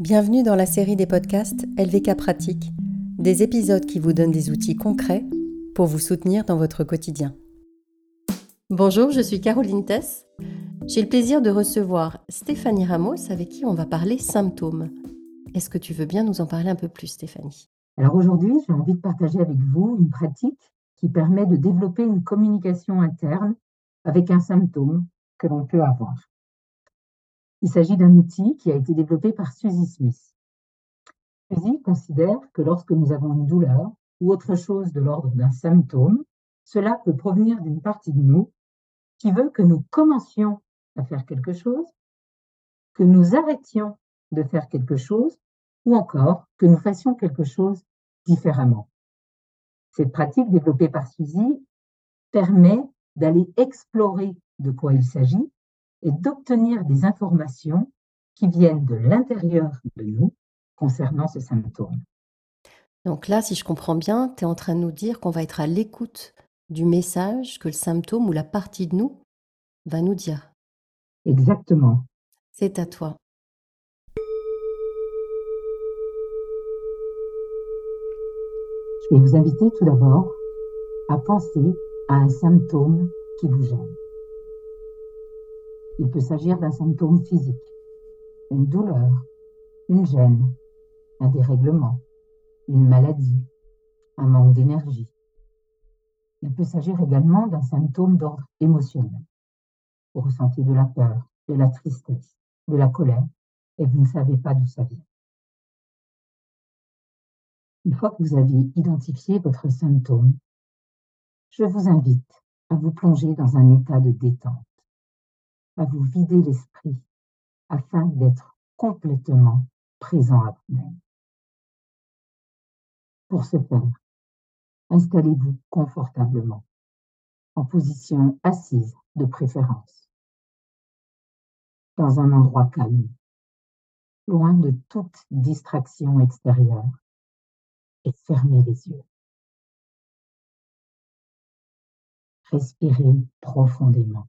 Bienvenue dans la série des podcasts LVK Pratique, des épisodes qui vous donnent des outils concrets pour vous soutenir dans votre quotidien. Bonjour, je suis Caroline Tess. J'ai le plaisir de recevoir Stéphanie Ramos avec qui on va parler symptômes. Est-ce que tu veux bien nous en parler un peu plus, Stéphanie? Alors aujourd'hui, j'ai envie de partager avec vous une pratique qui permet de développer une communication interne avec un symptôme que l'on peut avoir. Il s'agit d'un outil qui a été développé par Suzy Smith. Suzy considère que lorsque nous avons une douleur ou autre chose de l'ordre d'un symptôme, cela peut provenir d'une partie de nous qui veut que nous commencions à faire quelque chose, que nous arrêtions de faire quelque chose ou encore que nous fassions quelque chose différemment. Cette pratique développée par Suzy permet d'aller explorer de quoi il s'agit et d'obtenir des informations qui viennent de l'intérieur de nous concernant ce symptôme. Donc là, si je comprends bien, tu es en train de nous dire qu'on va être à l'écoute du message que le symptôme ou la partie de nous va nous dire. Exactement. C'est à toi. Je vais vous inviter tout d'abord à penser à un symptôme qui vous gêne. Il peut s'agir d'un symptôme physique, une douleur, une gêne, un dérèglement, une maladie, un manque d'énergie. Il peut s'agir également d'un symptôme d'ordre émotionnel. Vous ressentez de la peur, de la tristesse, de la colère, et vous ne savez pas d'où ça vient. Une fois que vous avez identifié votre symptôme, je vous invite à vous plonger dans un état de détente à vous vider l'esprit afin d'être complètement présent à vous-même. Pour ce faire, installez-vous confortablement, en position assise de préférence, dans un endroit calme, loin de toute distraction extérieure, et fermez les yeux. Respirez profondément.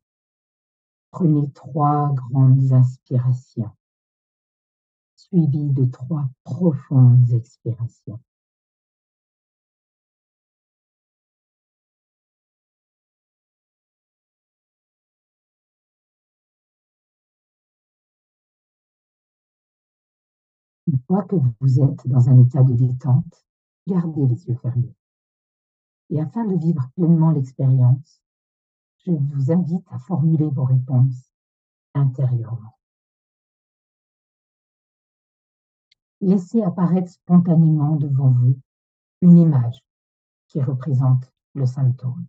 Prenez trois grandes inspirations, suivies de trois profondes expirations. Une fois que vous êtes dans un état de détente, gardez les yeux fermés. Et afin de vivre pleinement l'expérience, je vous invite à formuler vos réponses intérieurement. Laissez apparaître spontanément devant vous une image qui représente le symptôme.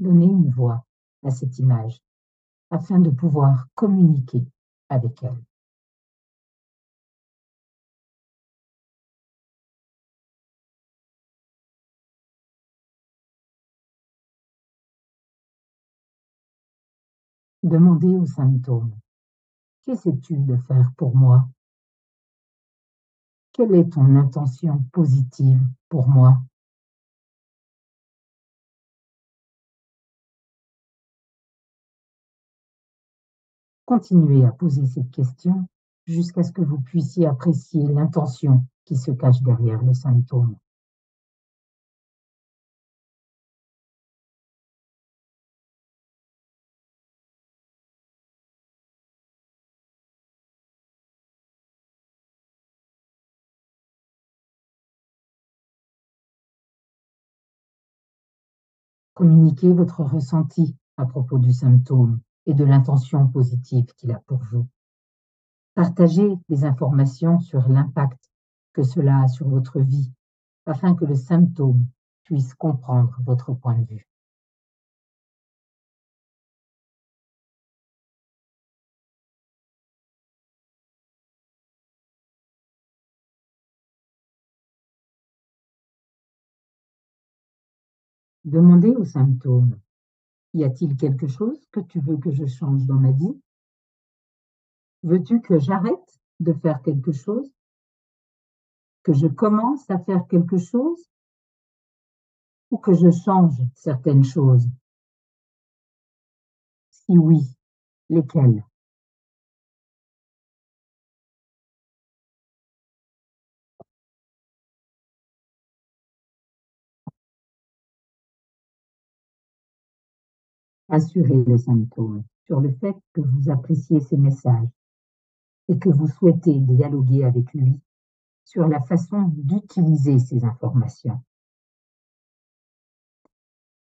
Donnez une voix à cette image afin de pouvoir communiquer avec elle. Demandez au symptôme, qu'essaies-tu de faire pour moi? Quelle est ton intention positive pour moi? Continuez à poser cette question jusqu'à ce que vous puissiez apprécier l'intention qui se cache derrière le symptôme. Communiquez votre ressenti à propos du symptôme et de l'intention positive qu'il a pour vous. Partagez des informations sur l'impact que cela a sur votre vie afin que le symptôme puisse comprendre votre point de vue. Demandez au symptôme y a-t-il quelque chose que tu veux que je change dans ma vie? Veux-tu que j'arrête de faire quelque chose? Que je commence à faire quelque chose? Ou que je change certaines choses? Si oui, lesquelles? Assurez le symptôme sur le fait que vous appréciez ces messages et que vous souhaitez dialoguer avec lui sur la façon d'utiliser ces informations.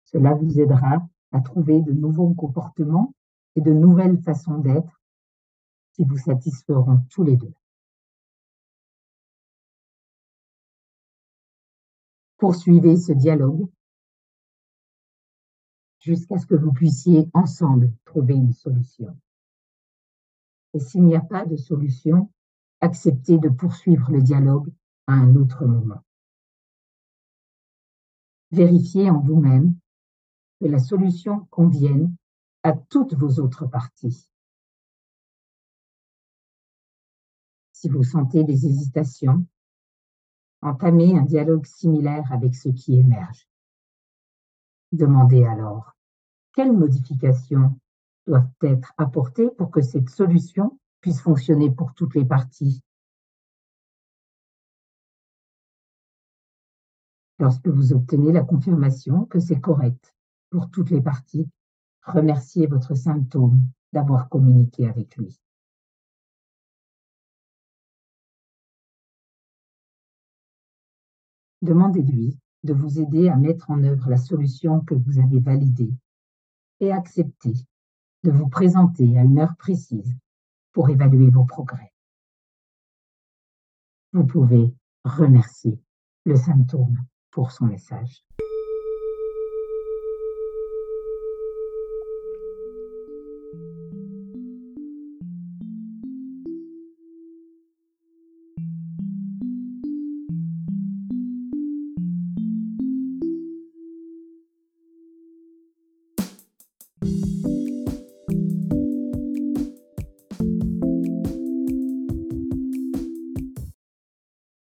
Cela vous aidera à trouver de nouveaux comportements et de nouvelles façons d'être qui vous satisferont tous les deux. Poursuivez ce dialogue jusqu'à ce que vous puissiez ensemble trouver une solution. Et s'il n'y a pas de solution, acceptez de poursuivre le dialogue à un autre moment. Vérifiez en vous-même que la solution convienne à toutes vos autres parties. Si vous sentez des hésitations, entamez un dialogue similaire avec ceux qui émergent. Demandez alors quelles modifications doivent être apportées pour que cette solution puisse fonctionner pour toutes les parties? Lorsque vous obtenez la confirmation que c'est correct pour toutes les parties, remerciez votre symptôme d'avoir communiqué avec lui. Demandez-lui de vous aider à mettre en œuvre la solution que vous avez validée et accepter de vous présenter à une heure précise pour évaluer vos progrès. Vous pouvez remercier le symptôme pour son message.